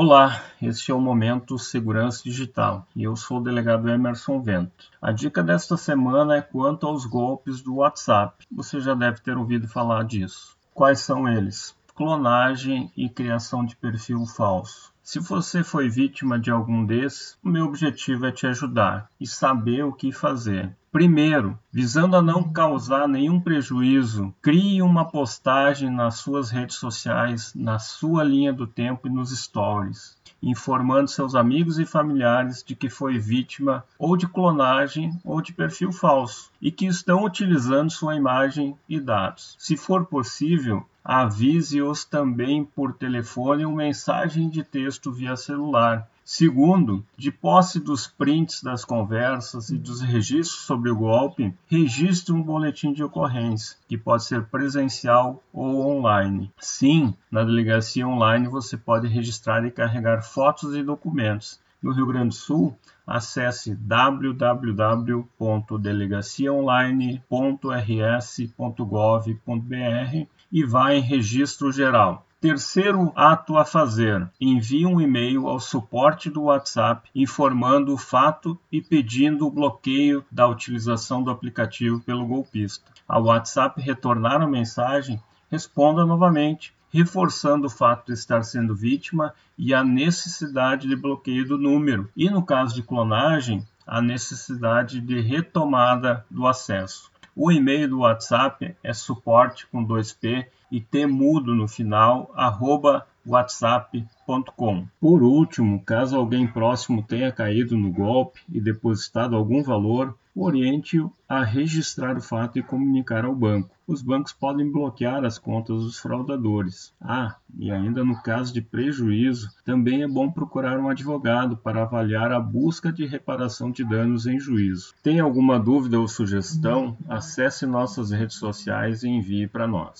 Olá, este é o Momento Segurança Digital e eu sou o delegado Emerson Vento. A dica desta semana é quanto aos golpes do WhatsApp. Você já deve ter ouvido falar disso. Quais são eles? Clonagem e criação de perfil falso. Se você foi vítima de algum desses, o meu objetivo é te ajudar e saber o que fazer. Primeiro, visando a não causar nenhum prejuízo, crie uma postagem nas suas redes sociais, na sua linha do tempo e nos stories, informando seus amigos e familiares de que foi vítima ou de clonagem ou de perfil falso e que estão utilizando sua imagem e dados. Se for possível, avise-os também por telefone ou mensagem de texto via celular Segundo, de posse dos prints das conversas e dos registros sobre o golpe, registre um boletim de ocorrência, que pode ser presencial ou online. Sim, na delegacia online você pode registrar e carregar fotos e documentos. No Rio Grande do Sul, acesse www.delegaciaonline.rs.gov.br e vá em registro geral. Terceiro ato a fazer: envie um e-mail ao suporte do WhatsApp informando o fato e pedindo o bloqueio da utilização do aplicativo pelo golpista. Ao WhatsApp retornar a mensagem, responda novamente, reforçando o fato de estar sendo vítima e a necessidade de bloqueio do número, e no caso de clonagem, a necessidade de retomada do acesso. O e-mail do WhatsApp é suporte com 2p e t mudo no final, arroba whatsapp.com. Por último, caso alguém próximo tenha caído no golpe e depositado algum valor, oriente-o a registrar o fato e comunicar ao banco. Os bancos podem bloquear as contas dos fraudadores. Ah, e ainda no caso de prejuízo, também é bom procurar um advogado para avaliar a busca de reparação de danos em juízo. Tem alguma dúvida ou sugestão? Acesse nossas redes sociais e envie para nós.